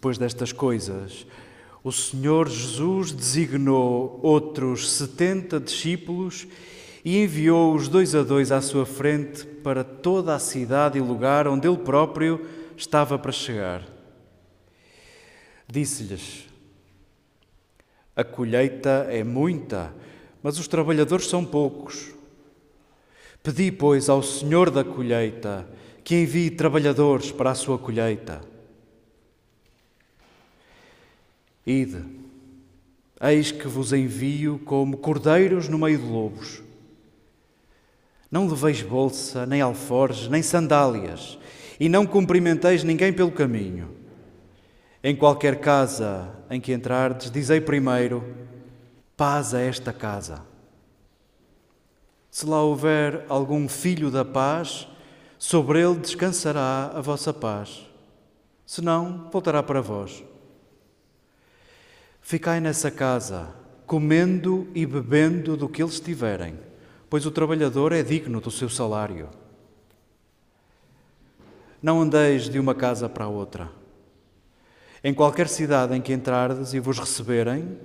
Depois destas coisas, o Senhor Jesus designou outros setenta discípulos e enviou-os dois a dois à sua frente para toda a cidade e lugar onde ele próprio estava para chegar. Disse-lhes: A colheita é muita, mas os trabalhadores são poucos. Pedi, pois, ao Senhor da colheita que envie trabalhadores para a sua colheita. Ide, eis que vos envio como cordeiros no meio de lobos. Não leveis bolsa, nem alforjes, nem sandálias, e não cumprimenteis ninguém pelo caminho. Em qualquer casa em que entrardes, dizei primeiro: paz a esta casa. Se lá houver algum filho da paz, sobre ele descansará a vossa paz. Senão, voltará para vós. Ficai nessa casa, comendo e bebendo do que eles tiverem, pois o trabalhador é digno do seu salário. Não andeis de uma casa para outra. Em qualquer cidade em que entrardes e vos receberem,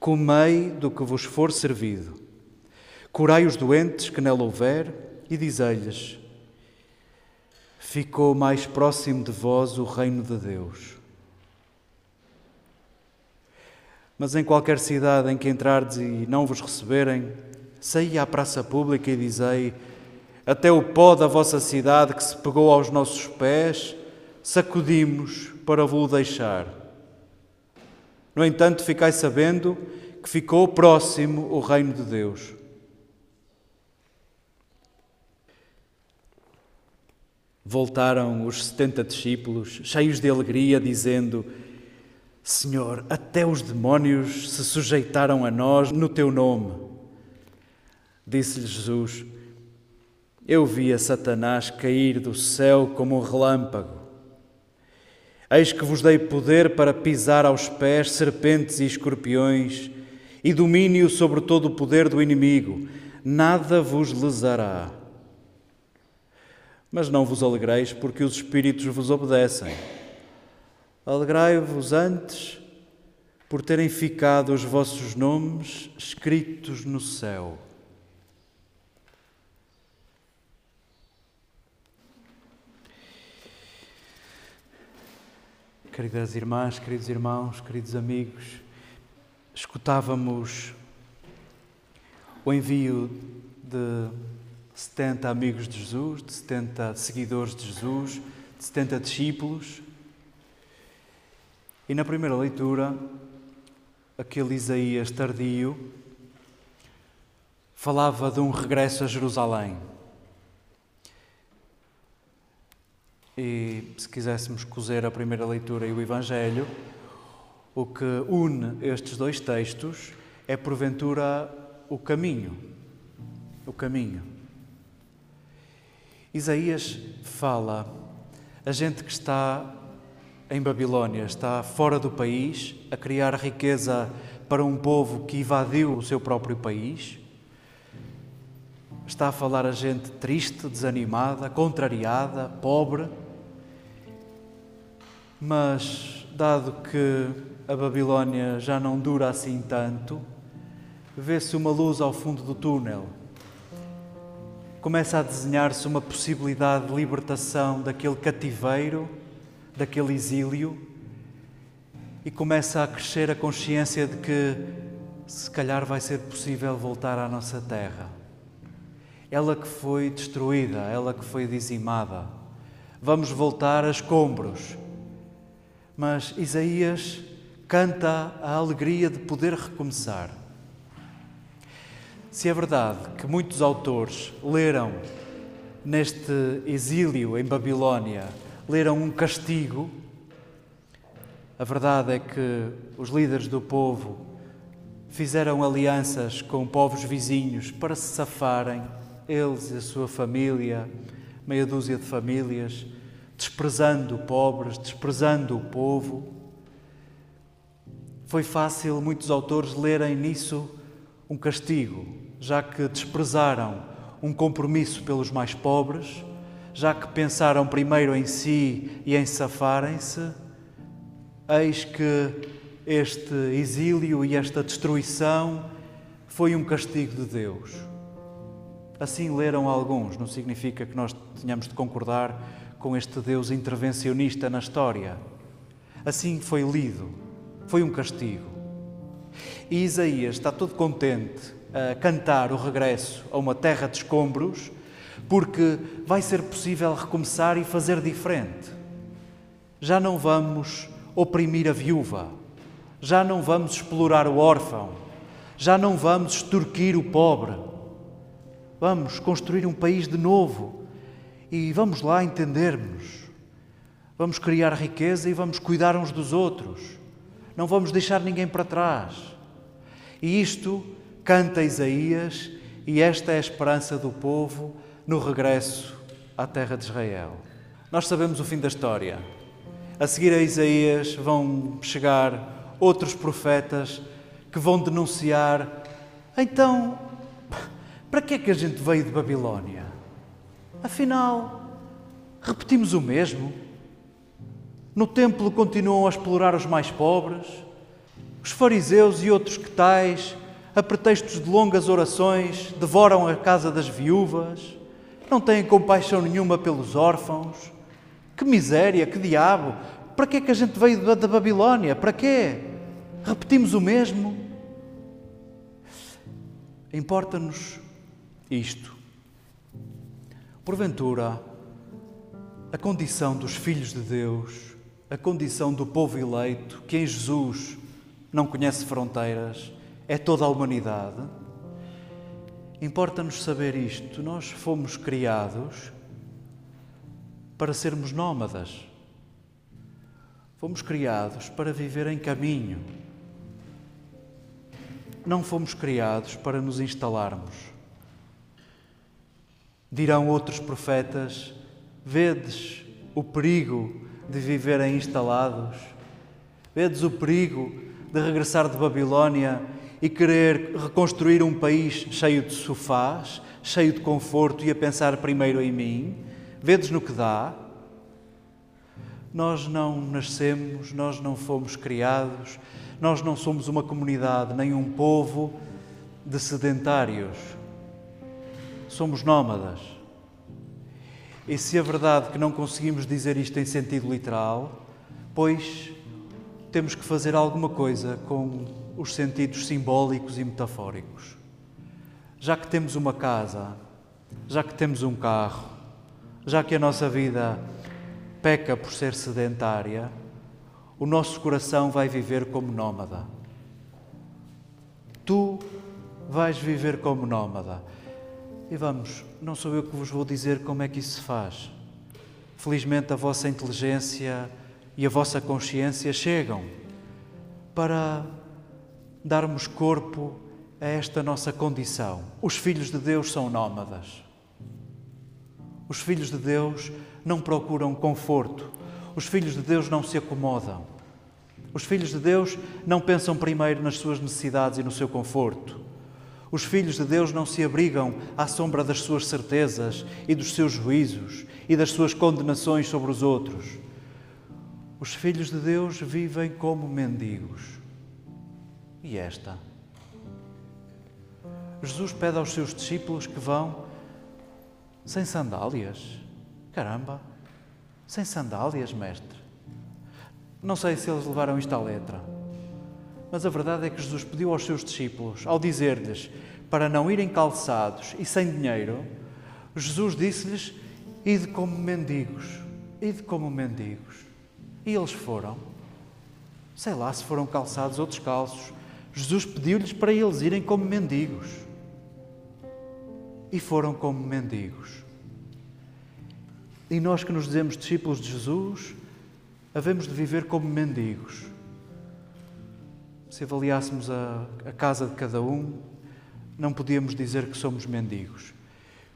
comei do que vos for servido. Curai os doentes que nela houver e dizei-lhes: Ficou mais próximo de vós o reino de Deus. Mas em qualquer cidade em que entrardes e não vos receberem, saí à praça pública e dizei: Até o pó da vossa cidade que se pegou aos nossos pés, sacudimos para vos deixar. No entanto, ficai sabendo que ficou próximo o reino de Deus. Voltaram os setenta discípulos, cheios de alegria, dizendo: Senhor, até os demónios se sujeitaram a nós no teu nome. Disse-lhe Jesus: Eu vi a Satanás cair do céu como um relâmpago. Eis que vos dei poder para pisar aos pés serpentes e escorpiões e domínio sobre todo o poder do inimigo. Nada vos lesará. Mas não vos alegreis porque os espíritos vos obedecem. Alegrai-vos antes por terem ficado os vossos nomes escritos no céu. Queridas irmãs, queridos irmãos, queridos amigos, escutávamos o envio de 70 amigos de Jesus, de 70 seguidores de Jesus, de 70 discípulos e na primeira leitura, aquele Isaías tardio falava de um regresso a Jerusalém. E se quiséssemos cozer a primeira leitura e o Evangelho, o que une estes dois textos é porventura o caminho. O caminho. Isaías fala a gente que está em Babilónia, está fora do país, a criar riqueza para um povo que invadiu o seu próprio país. Está a falar a gente triste, desanimada, contrariada, pobre. Mas, dado que a Babilónia já não dura assim tanto, vê-se uma luz ao fundo do túnel. Começa a desenhar-se uma possibilidade de libertação daquele cativeiro daquele exílio e começa a crescer a consciência de que se calhar vai ser possível voltar à nossa terra. Ela que foi destruída, ela que foi dizimada. Vamos voltar a escombros. Mas Isaías canta a alegria de poder recomeçar. Se é verdade que muitos autores leram neste exílio em Babilónia leram um castigo. A verdade é que os líderes do povo fizeram alianças com povos vizinhos para se safarem, eles e a sua família, meia dúzia de famílias, desprezando pobres, desprezando o povo. Foi fácil muitos autores lerem nisso um castigo, já que desprezaram um compromisso pelos mais pobres já que pensaram primeiro em si e em safarem-se, Eis que este exílio e esta destruição foi um castigo de Deus. Assim leram alguns, não significa que nós tenhamos de concordar com este Deus intervencionista na história. Assim foi lido, foi um castigo. E Isaías está todo contente a cantar o regresso a uma terra de escombros, porque vai ser possível recomeçar e fazer diferente. Já não vamos oprimir a viúva, já não vamos explorar o órfão, já não vamos extorquir o pobre. Vamos construir um país de novo e vamos lá entendermos. Vamos criar riqueza e vamos cuidar uns dos outros. Não vamos deixar ninguém para trás. E isto canta Isaías, e esta é a esperança do povo no regresso à terra de Israel. Nós sabemos o fim da história. A seguir a Isaías vão chegar outros profetas que vão denunciar. Então, para que é que a gente veio de Babilónia? Afinal, repetimos o mesmo. No templo continuam a explorar os mais pobres. Os fariseus e outros que tais, a pretextos de longas orações, devoram a casa das viúvas. Não têm compaixão nenhuma pelos órfãos. Que miséria, que diabo! Para que é que a gente veio da, da Babilónia? Para quê? Repetimos o mesmo? Importa-nos isto. Porventura, a condição dos filhos de Deus, a condição do povo eleito, que em Jesus não conhece fronteiras, é toda a humanidade. Importa-nos saber isto. Nós fomos criados para sermos nómadas. Fomos criados para viver em caminho. Não fomos criados para nos instalarmos. Dirão outros profetas: Vedes o perigo de viverem instalados? Vedes o perigo de regressar de Babilónia e querer reconstruir um país cheio de sofás, cheio de conforto e a pensar primeiro em mim? Vedes no que dá? Nós não nascemos, nós não fomos criados, nós não somos uma comunidade nem um povo de sedentários. Somos nómadas. E se é verdade que não conseguimos dizer isto em sentido literal, pois temos que fazer alguma coisa com os sentidos simbólicos e metafóricos. Já que temos uma casa, já que temos um carro, já que a nossa vida peca por ser sedentária, o nosso coração vai viver como nómada. Tu vais viver como nómada. E vamos, não sou eu que vos vou dizer como é que isso se faz. Felizmente a vossa inteligência e a vossa consciência chegam para darmos corpo a esta nossa condição. Os filhos de Deus são nómadas. Os filhos de Deus não procuram conforto. Os filhos de Deus não se acomodam. Os filhos de Deus não pensam primeiro nas suas necessidades e no seu conforto. Os filhos de Deus não se abrigam à sombra das suas certezas e dos seus juízos e das suas condenações sobre os outros. Os filhos de Deus vivem como mendigos. E esta? Jesus pede aos seus discípulos que vão sem sandálias. Caramba, sem sandálias, mestre. Não sei se eles levaram isto à letra, mas a verdade é que Jesus pediu aos seus discípulos, ao dizer-lhes para não irem calçados e sem dinheiro, Jesus disse-lhes: Ide como mendigos, ide como mendigos. E eles foram. Sei lá se foram calçados ou descalços. Jesus pediu-lhes para eles irem como mendigos e foram como mendigos. E nós que nos dizemos discípulos de Jesus, havemos de viver como mendigos. Se avaliássemos a, a casa de cada um, não podíamos dizer que somos mendigos.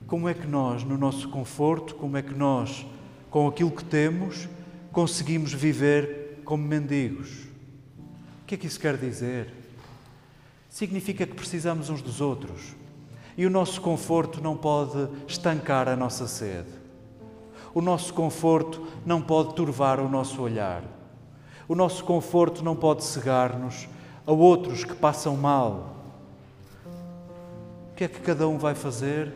Como é que nós, no nosso conforto, como é que nós, com aquilo que temos, conseguimos viver como mendigos? O que é que isso quer dizer? Significa que precisamos uns dos outros e o nosso conforto não pode estancar a nossa sede. O nosso conforto não pode turvar o nosso olhar. O nosso conforto não pode cegar-nos a outros que passam mal. O que é que cada um vai fazer?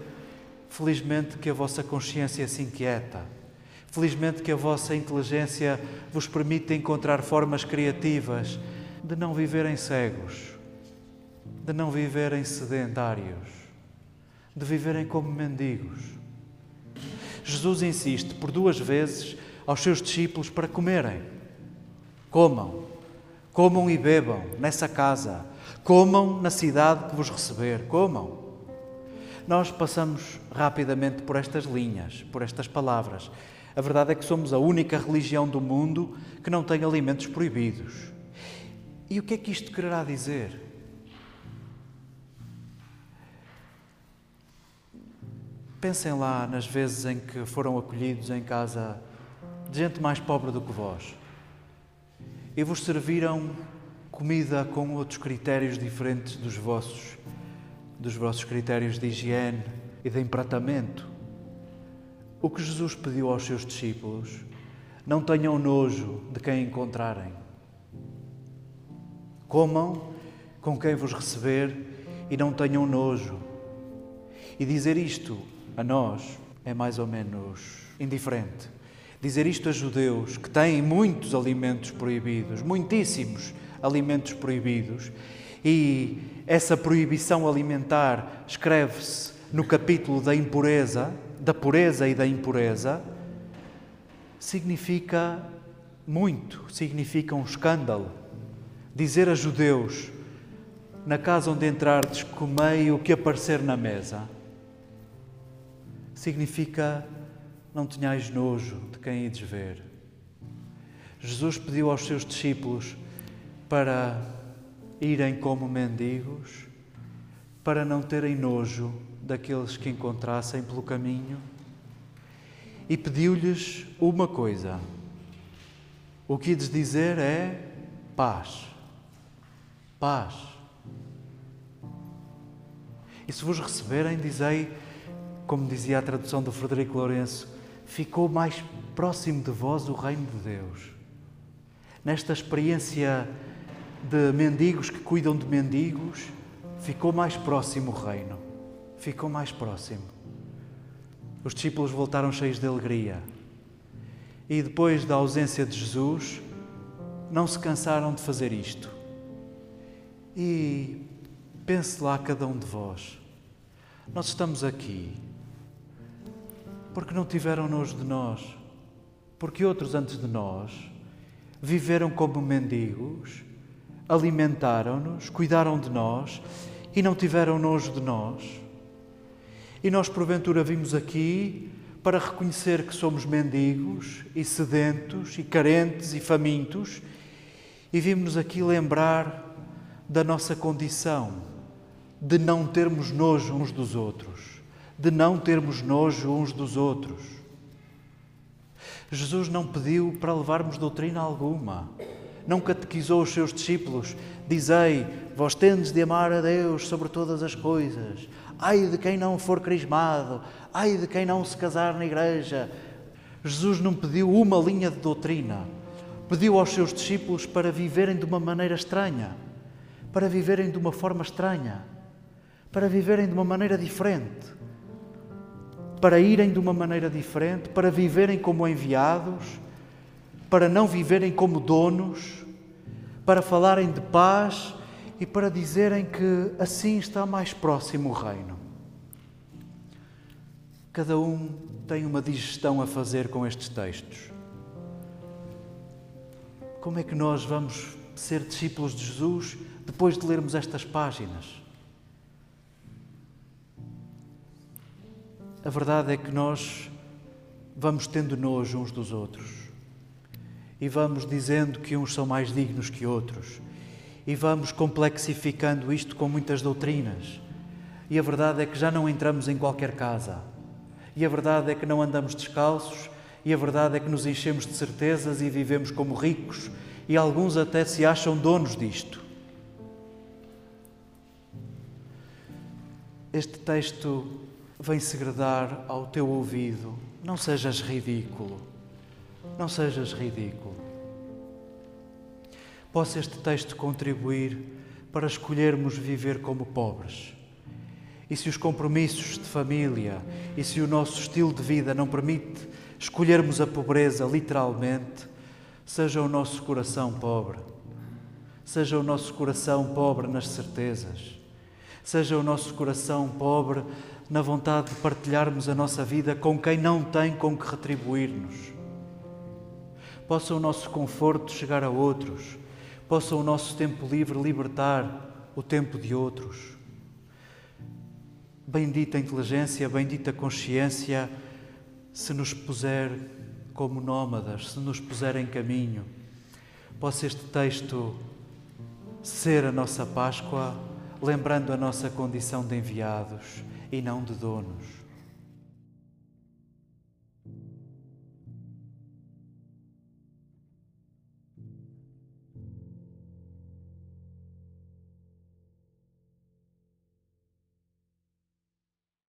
Felizmente que a vossa consciência se inquieta. Felizmente que a vossa inteligência vos permite encontrar formas criativas de não viverem cegos, de não viverem sedentários, de viverem como mendigos. Jesus insiste por duas vezes aos seus discípulos para comerem. Comam, comam e bebam nessa casa, comam na cidade que vos receber, comam. Nós passamos rapidamente por estas linhas, por estas palavras. A verdade é que somos a única religião do mundo que não tem alimentos proibidos. E o que é que isto quererá dizer? Pensem lá nas vezes em que foram acolhidos em casa de gente mais pobre do que vós e vos serviram comida com outros critérios diferentes dos vossos, dos vossos critérios de higiene e de empratamento. O que Jesus pediu aos seus discípulos, não tenham nojo de quem encontrarem. Comam com quem vos receber e não tenham nojo. E dizer isto a nós é mais ou menos indiferente. Dizer isto a judeus que têm muitos alimentos proibidos, muitíssimos alimentos proibidos, e essa proibição alimentar escreve-se no capítulo da impureza, da pureza e da impureza, significa muito, significa um escândalo. Dizer a judeus, na casa onde entrardes, comei o que aparecer na mesa, significa não tenhais nojo de quem ides ver. Jesus pediu aos seus discípulos para irem como mendigos, para não terem nojo daqueles que encontrassem pelo caminho, e pediu-lhes uma coisa. O que ides dizer é paz. Paz. E se vos receberem, dizei, como dizia a tradução do Frederico Lourenço, ficou mais próximo de vós o reino de Deus. Nesta experiência de mendigos que cuidam de mendigos, ficou mais próximo o reino. Ficou mais próximo. Os discípulos voltaram cheios de alegria. E depois da ausência de Jesus, não se cansaram de fazer isto. E pense lá cada um de vós. Nós estamos aqui porque não tiveram nojo de nós, porque outros antes de nós viveram como mendigos, alimentaram-nos, cuidaram de nós e não tiveram nojo de nós. E nós, porventura, vimos aqui para reconhecer que somos mendigos e sedentos e carentes e famintos e vimos-nos aqui lembrar da nossa condição de não termos nojo uns dos outros de não termos nojo uns dos outros. Jesus não pediu para levarmos doutrina alguma, não catequizou os seus discípulos, dizei, vós tendes de amar a Deus sobre todas as coisas, ai de quem não for crismado, ai de quem não se casar na igreja. Jesus não pediu uma linha de doutrina, pediu aos seus discípulos para viverem de uma maneira estranha, para viverem de uma forma estranha, para viverem de uma maneira diferente para irem de uma maneira diferente, para viverem como enviados, para não viverem como donos, para falarem de paz e para dizerem que assim está mais próximo o reino. Cada um tem uma digestão a fazer com estes textos. Como é que nós vamos ser discípulos de Jesus depois de lermos estas páginas? A verdade é que nós vamos tendo nojo uns dos outros e vamos dizendo que uns são mais dignos que outros e vamos complexificando isto com muitas doutrinas. E a verdade é que já não entramos em qualquer casa. E a verdade é que não andamos descalços. E a verdade é que nos enchemos de certezas e vivemos como ricos. E alguns até se acham donos disto. Este texto vem segredar ao teu ouvido: não sejas ridículo, não sejas ridículo. possa este texto contribuir para escolhermos viver como pobres. E se os compromissos de família e se o nosso estilo de vida não permite escolhermos a pobreza literalmente, seja o nosso coração pobre, seja o nosso coração pobre nas certezas, seja o nosso coração pobre na vontade de partilharmos a nossa vida com quem não tem com que retribuir-nos. Possa o nosso conforto chegar a outros, possa o nosso tempo livre libertar o tempo de outros. Bendita inteligência, bendita consciência, se nos puser como nómadas, se nos puser em caminho. Possa este texto ser a nossa Páscoa, lembrando a nossa condição de enviados e não de donos.